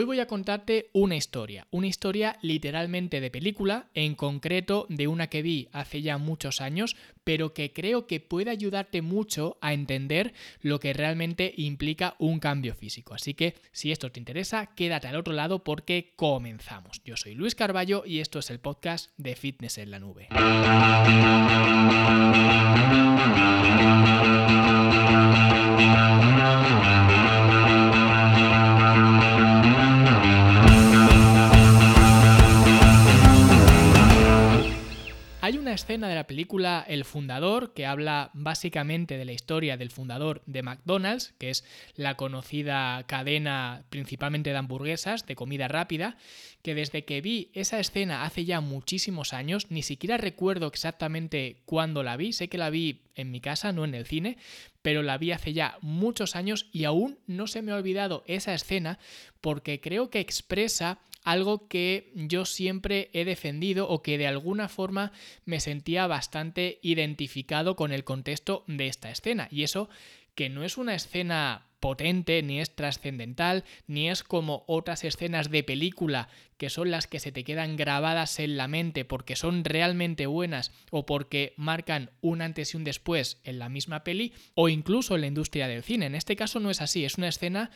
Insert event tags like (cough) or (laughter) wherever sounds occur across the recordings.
Hoy voy a contarte una historia, una historia literalmente de película, en concreto de una que vi hace ya muchos años, pero que creo que puede ayudarte mucho a entender lo que realmente implica un cambio físico. Así que si esto te interesa, quédate al otro lado porque comenzamos. Yo soy Luis Carballo y esto es el podcast de Fitness en la Nube. De la película El Fundador que habla básicamente de la historia del fundador de McDonald's, que es la conocida cadena principalmente de hamburguesas, de comida rápida, que desde que vi esa escena hace ya muchísimos años, ni siquiera recuerdo exactamente cuándo la vi, sé que la vi en mi casa, no en el cine, pero la vi hace ya muchos años y aún no se me ha olvidado esa escena porque creo que expresa algo que yo siempre he defendido o que de alguna forma me sentía bastante identificado con el contexto de esta escena. Y eso que no es una escena potente, ni es trascendental, ni es como otras escenas de película que son las que se te quedan grabadas en la mente porque son realmente buenas o porque marcan un antes y un después en la misma peli o incluso en la industria del cine. En este caso no es así, es una escena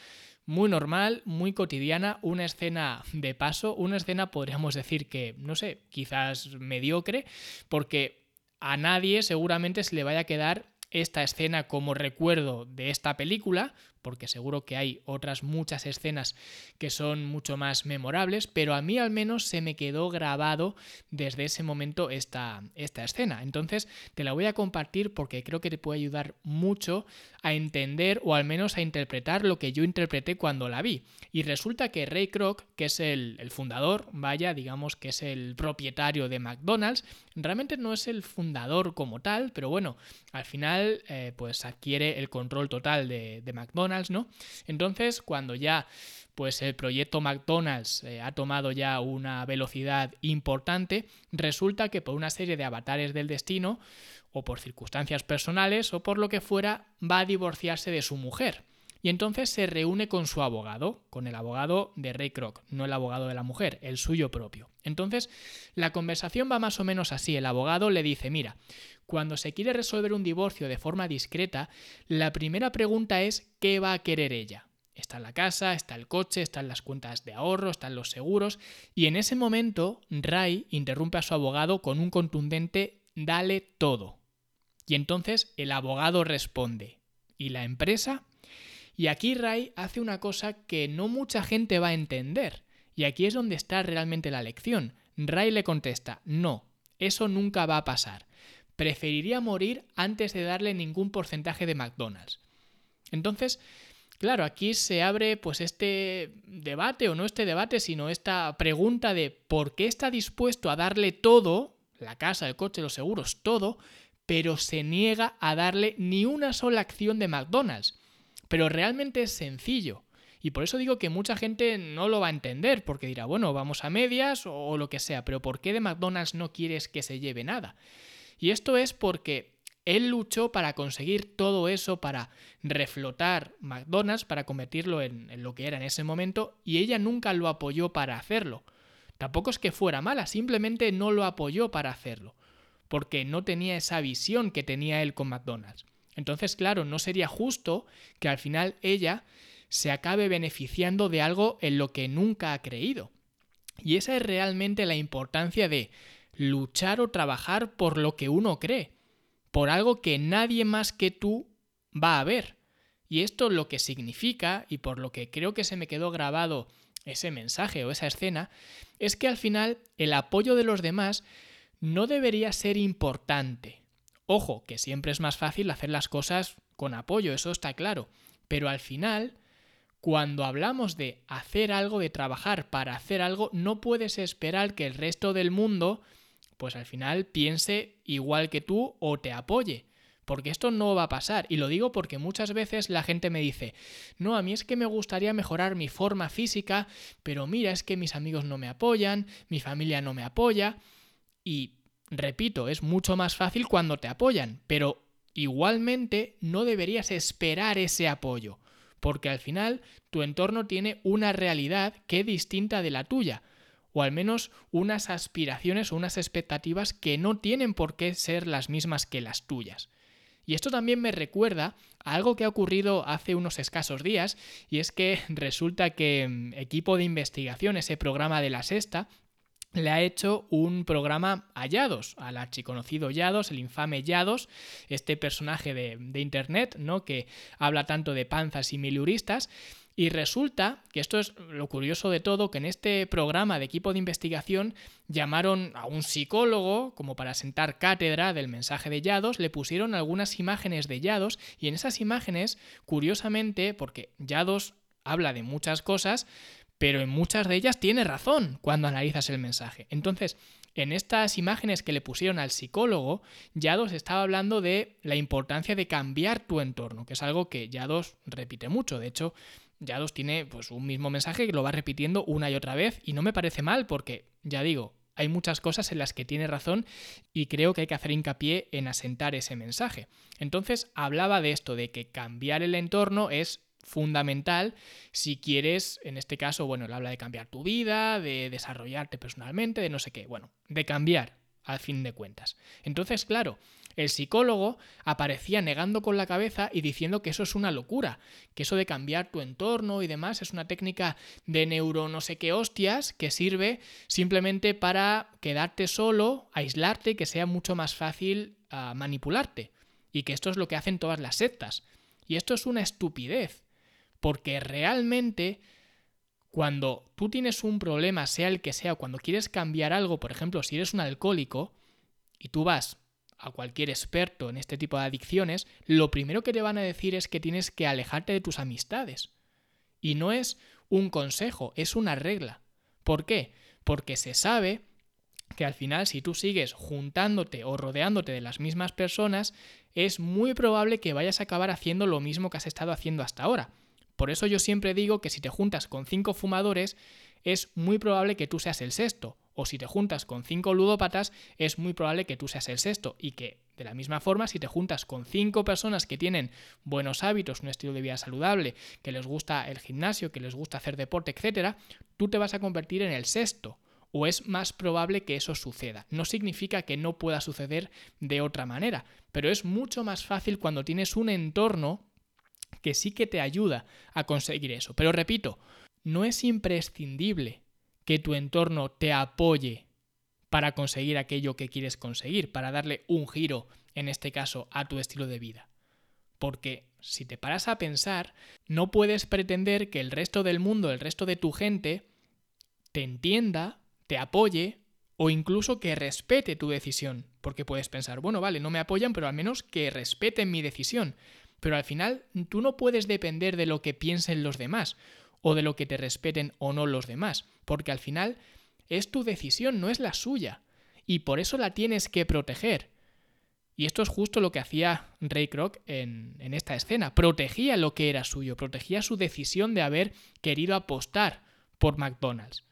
muy normal, muy cotidiana, una escena de paso, una escena podríamos decir que, no sé, quizás mediocre, porque a nadie seguramente se le vaya a quedar esta escena como recuerdo de esta película, porque seguro que hay otras muchas escenas que son mucho más memorables, pero a mí al menos se me quedó grabado desde ese momento esta, esta escena. Entonces te la voy a compartir porque creo que te puede ayudar mucho a entender o al menos a interpretar lo que yo interpreté cuando la vi. Y resulta que Ray Kroc, que es el, fundador, vaya, digamos que es el propietario de McDonald's, realmente no es el fundador como tal, pero bueno, al final eh, pues adquiere el control total de, de McDonald's ¿no? Entonces, cuando ya pues el proyecto McDonald's eh, ha tomado ya una velocidad importante, resulta que por una serie de avatares del destino, o por circunstancias personales, o por lo que fuera, va a divorciarse de su mujer. Y entonces se reúne con su abogado, con el abogado de Ray Kroc, no el abogado de la mujer, el suyo propio. Entonces, la conversación va más o menos así. El abogado le dice, mira, cuando se quiere resolver un divorcio de forma discreta, la primera pregunta es ¿qué va a querer ella? Está la casa, está el coche, están las cuentas de ahorro, están los seguros, y en ese momento Ray interrumpe a su abogado con un contundente dale todo. Y entonces el abogado responde, ¿y la empresa? Y aquí Ray hace una cosa que no mucha gente va a entender. Y aquí es donde está realmente la lección. Ray le contesta, no, eso nunca va a pasar. Preferiría morir antes de darle ningún porcentaje de McDonald's. Entonces, claro, aquí se abre pues este debate, o no este debate, sino esta pregunta de por qué está dispuesto a darle todo, la casa, el coche, los seguros, todo, pero se niega a darle ni una sola acción de McDonald's. Pero realmente es sencillo. Y por eso digo que mucha gente no lo va a entender, porque dirá, bueno, vamos a medias o, lo que sea, pero ¿por qué de McDonald's no quieres que se lleve nada? Y esto es porque él luchó para conseguir todo eso, para reflotar McDonald's, para convertirlo en, lo que era en ese momento, y ella nunca lo apoyó para hacerlo. Tampoco es que fuera mala, simplemente no lo apoyó para hacerlo, porque no tenía esa visión que tenía él con McDonald's. Entonces, claro, no sería justo que al final ella se acabe beneficiando de algo en lo que nunca ha creído. Y esa es realmente la importancia de luchar o trabajar por lo que uno cree, por algo que nadie más que tú va a ver. Y esto lo que significa, y por lo que creo que se me quedó grabado ese mensaje o esa escena, es que al final el apoyo de los demás no debería ser importante. Ojo, que siempre es más fácil hacer las cosas con apoyo, eso está claro. Pero al final, cuando hablamos de hacer algo, de trabajar para hacer algo, no puedes esperar que el resto del mundo, pues al final piense igual que tú o te apoye. Porque esto no va a pasar. Y lo digo porque muchas veces la gente me dice, no, a mí es que me gustaría mejorar mi forma física, pero mira, es que mis amigos no me apoyan, mi familia no me apoya. Y Repito, es mucho más fácil cuando te apoyan, pero igualmente no deberías esperar ese apoyo, porque al final tu entorno tiene una realidad que es distinta de la tuya, o al menos unas aspiraciones o unas expectativas que no tienen por qué ser las mismas que las tuyas. Y esto también me recuerda a algo que ha ocurrido hace unos escasos días, y es que (laughs) resulta que mm, equipo de investigación, ese programa de la sexta, le ha hecho un programa a Yados, al archiconocido Yados, el infame Yados, este personaje de, de, Internet, ¿no? que habla tanto de panzas y miluristas, y resulta que esto es lo curioso de todo, que en este programa de equipo de investigación llamaron a un psicólogo como para sentar cátedra del mensaje de Yados, le pusieron algunas imágenes de Yados y en esas imágenes, curiosamente, porque Yados habla de muchas cosas, pero en muchas de ellas tiene razón cuando analizas el mensaje. Entonces, en estas imágenes que le pusieron al psicólogo, Yados estaba hablando de la importancia de cambiar tu entorno, que es algo que Yados repite mucho. De hecho, Yados tiene pues, un mismo mensaje que lo va repitiendo una y otra vez y no me parece mal porque, ya digo, hay muchas cosas en las que tiene razón y creo que hay que hacer hincapié en asentar ese mensaje. Entonces hablaba de esto, de que cambiar el entorno es fundamental si quieres, en este caso, bueno, él habla de cambiar tu vida, de desarrollarte personalmente, de no sé qué, bueno, de cambiar al fin de cuentas. Entonces, claro, el psicólogo aparecía negando con la cabeza y diciendo que eso es una locura, que eso de cambiar tu entorno y demás es una técnica de neuro no sé qué hostias que sirve simplemente para quedarte solo, aislarte y que sea mucho más fácil uh, manipularte. Y que esto es lo que hacen todas las sectas. Y esto es una estupidez. Porque realmente cuando tú tienes un problema, sea el que sea, cuando quieres cambiar algo, por ejemplo, si eres un alcohólico y tú vas a cualquier experto en este tipo de adicciones, lo primero que te van a decir es que tienes que alejarte de tus amistades. Y no es un consejo, es una regla. ¿Por qué? Porque se sabe que al final si tú sigues juntándote o rodeándote de las mismas personas, es muy probable que vayas a acabar haciendo lo mismo que has estado haciendo hasta ahora. Por eso yo siempre digo que si te juntas con cinco fumadores, es muy probable que tú seas el sexto. O si te juntas con cinco ludópatas, es muy probable que tú seas el sexto. Y que, de la misma forma, si te juntas con cinco personas que tienen buenos hábitos, un estilo de vida saludable, que les gusta el gimnasio, que les gusta hacer deporte, etc., tú te vas a convertir en el sexto. O es más probable que eso suceda. No significa que no pueda suceder de otra manera, pero es mucho más fácil cuando tienes un entorno que sí que te ayuda a conseguir eso. Pero repito, no es imprescindible que tu entorno te apoye para conseguir aquello que quieres conseguir, para darle un giro, en este caso, a tu estilo de vida. Porque si te paras a pensar, no puedes pretender que el resto del mundo, el resto de tu gente, te entienda, te apoye o incluso que respete tu decisión. Porque puedes pensar, bueno, vale, no me apoyan, pero al menos que respeten mi decisión. Pero al final tú no puedes depender de lo que piensen los demás o de lo que te respeten o no los demás, porque al final es tu decisión, no es la suya, y por eso la tienes que proteger. Y esto es justo lo que hacía Ray Kroc en, esta escena. Protegía lo que era suyo, protegía su decisión de haber querido apostar por McDonald's.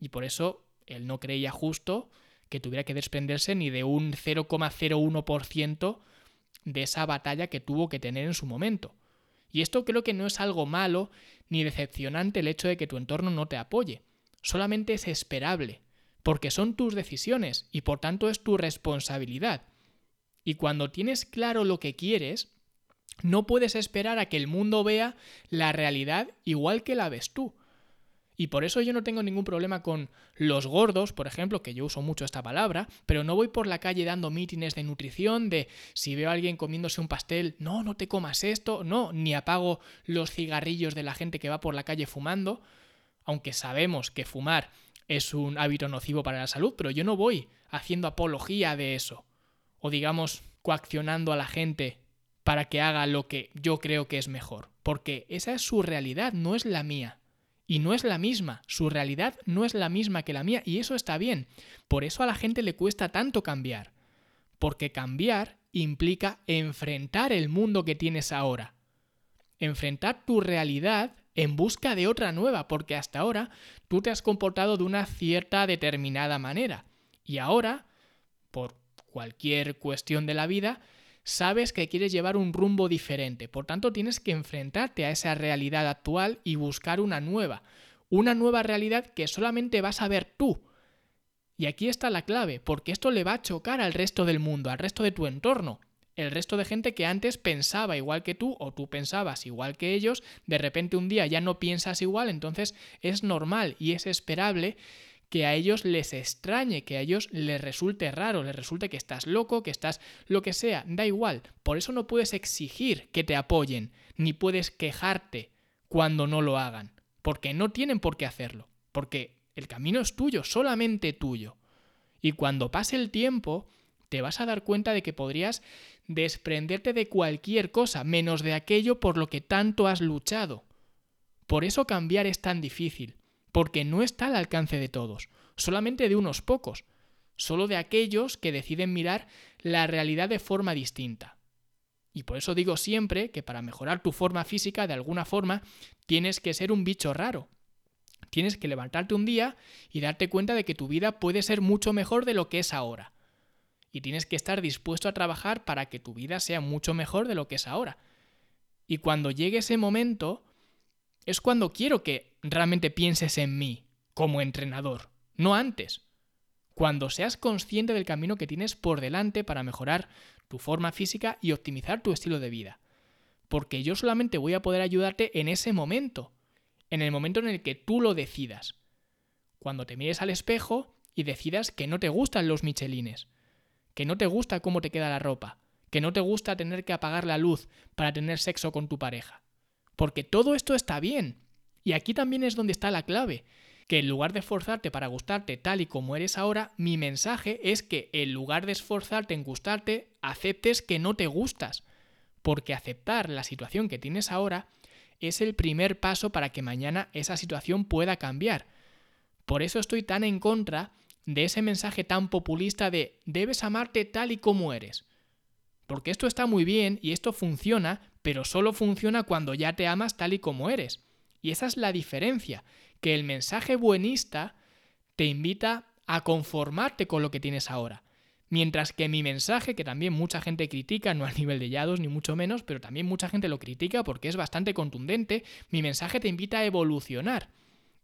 Y por eso él no creía justo que tuviera que desprenderse ni de un 0,01% de esa batalla que tuvo que tener en su momento. Y esto creo que no es algo malo ni decepcionante el hecho de que tu entorno no te apoye, solamente es esperable, porque son tus decisiones y por tanto es tu responsabilidad. Y cuando tienes claro lo que quieres, no puedes esperar a que el mundo vea la realidad igual que la ves tú. Y por eso yo no tengo ningún problema con los gordos, por ejemplo, que yo uso mucho esta palabra, pero no voy por la calle dando mítines de nutrición, de si veo a alguien comiéndose un pastel, no, no te comas esto, no, ni apago los cigarrillos de la gente que va por la calle fumando, aunque sabemos que fumar es un hábito nocivo para la salud, pero yo no voy haciendo apología de eso, o digamos, coaccionando a la gente para que haga lo que yo creo que es mejor, porque esa es su realidad, no es la mía y no es la misma, su realidad no es la misma que la mía y eso está bien. Por eso a la gente le cuesta tanto cambiar, porque cambiar implica enfrentar el mundo que tienes ahora, enfrentar tu realidad en busca de otra nueva, porque hasta ahora tú te has comportado de una cierta determinada manera y ahora, por cualquier cuestión de la vida, sabes que quieres llevar un rumbo diferente. Por tanto, tienes que enfrentarte a esa realidad actual y buscar una nueva. Una nueva realidad que solamente vas a ver tú. Y aquí está la clave, porque esto le va a chocar al resto del mundo, al resto de tu entorno. El resto de gente que antes pensaba igual que tú o tú pensabas igual que ellos, de repente un día ya no piensas igual, entonces es normal y es esperable que a ellos les extrañe, que a ellos les resulte raro, les resulte que estás loco, que estás lo que sea, da igual. Por eso no puedes exigir que te apoyen, ni puedes quejarte cuando no lo hagan, porque no tienen por qué hacerlo, porque el camino es tuyo, solamente tuyo. Y cuando pase el tiempo, te vas a dar cuenta de que podrías desprenderte de cualquier cosa, menos de aquello por lo que tanto has luchado. Por eso cambiar es tan difícil porque no está al alcance de todos, solamente de unos pocos, solo de aquellos que deciden mirar la realidad de forma distinta. Y por eso digo siempre que para mejorar tu forma física, de alguna forma, tienes que ser un bicho raro. Tienes que levantarte un día y darte cuenta de que tu vida puede ser mucho mejor de lo que es ahora. Y tienes que estar dispuesto a trabajar para que tu vida sea mucho mejor de lo que es ahora. Y cuando llegue ese momento, es cuando quiero que realmente pienses en mí como entrenador, no antes. Cuando seas consciente del camino que tienes por delante para mejorar tu forma física y optimizar tu estilo de vida. Porque yo solamente voy a poder ayudarte en ese momento, en el momento en el que tú lo decidas. Cuando te mires al espejo y decidas que no te gustan los michelines, que no te gusta cómo te queda la ropa, que no te gusta tener que apagar la luz para tener sexo con tu pareja. Porque todo esto está bien, y aquí también es donde está la clave, que en lugar de esforzarte para gustarte tal y como eres ahora, mi mensaje es que en lugar de esforzarte en gustarte, aceptes que no te gustas. Porque aceptar la situación que tienes ahora es el primer paso para que mañana esa situación pueda cambiar. Por eso estoy tan en contra de ese mensaje tan populista de debes amarte tal y como eres. Porque esto está muy bien y esto funciona, pero solo funciona cuando ya te amas tal y como eres. Y esa es la diferencia, que el mensaje buenista te invita a conformarte con lo que tienes ahora. Mientras que mi mensaje, que también mucha gente critica, no a nivel de yados ni mucho menos, pero también mucha gente lo critica porque es bastante contundente, mi mensaje te invita a evolucionar.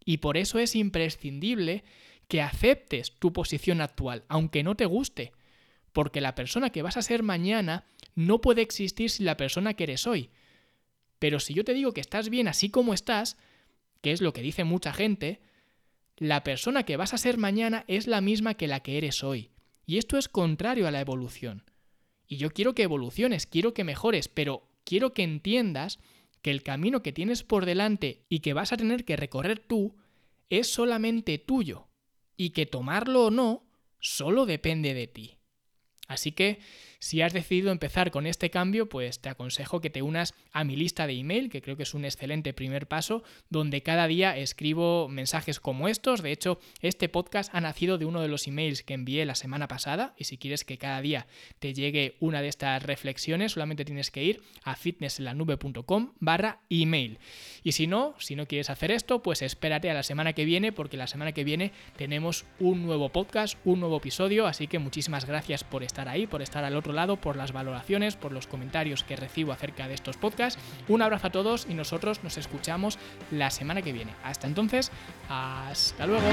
Y por eso es imprescindible que aceptes tu posición actual, aunque no te guste. Porque la persona que vas a ser mañana no puede existir sin la persona que eres hoy. Pero si yo te digo que estás bien así como estás, que es lo que dice mucha gente, la persona que vas a ser mañana es la misma que la que eres hoy. Y esto es contrario a la evolución. Y yo quiero que evoluciones, quiero que mejores, pero quiero que entiendas que el camino que tienes por delante y que vas a tener que recorrer tú es solamente tuyo. Y que tomarlo o no solo depende de ti. Así que si has decidido empezar con este cambio, pues te aconsejo que te unas a mi lista de email, que creo que es un excelente primer paso, donde cada día escribo mensajes como estos. De hecho, este podcast ha nacido de uno de los emails que envié la semana pasada, y si quieres que cada día te llegue una de estas reflexiones, solamente tienes que ir a fitnessenlanube.com barra email. Y si no, si no quieres hacer esto, pues espérate a la semana que viene, porque la semana que viene tenemos un nuevo podcast, un nuevo episodio, así que muchísimas gracias por ahí, por estar al otro lado, por las valoraciones, por los comentarios que recibo acerca de estos podcasts. Un abrazo a todos y nosotros nos escuchamos la semana que viene. Hasta entonces, hasta luego.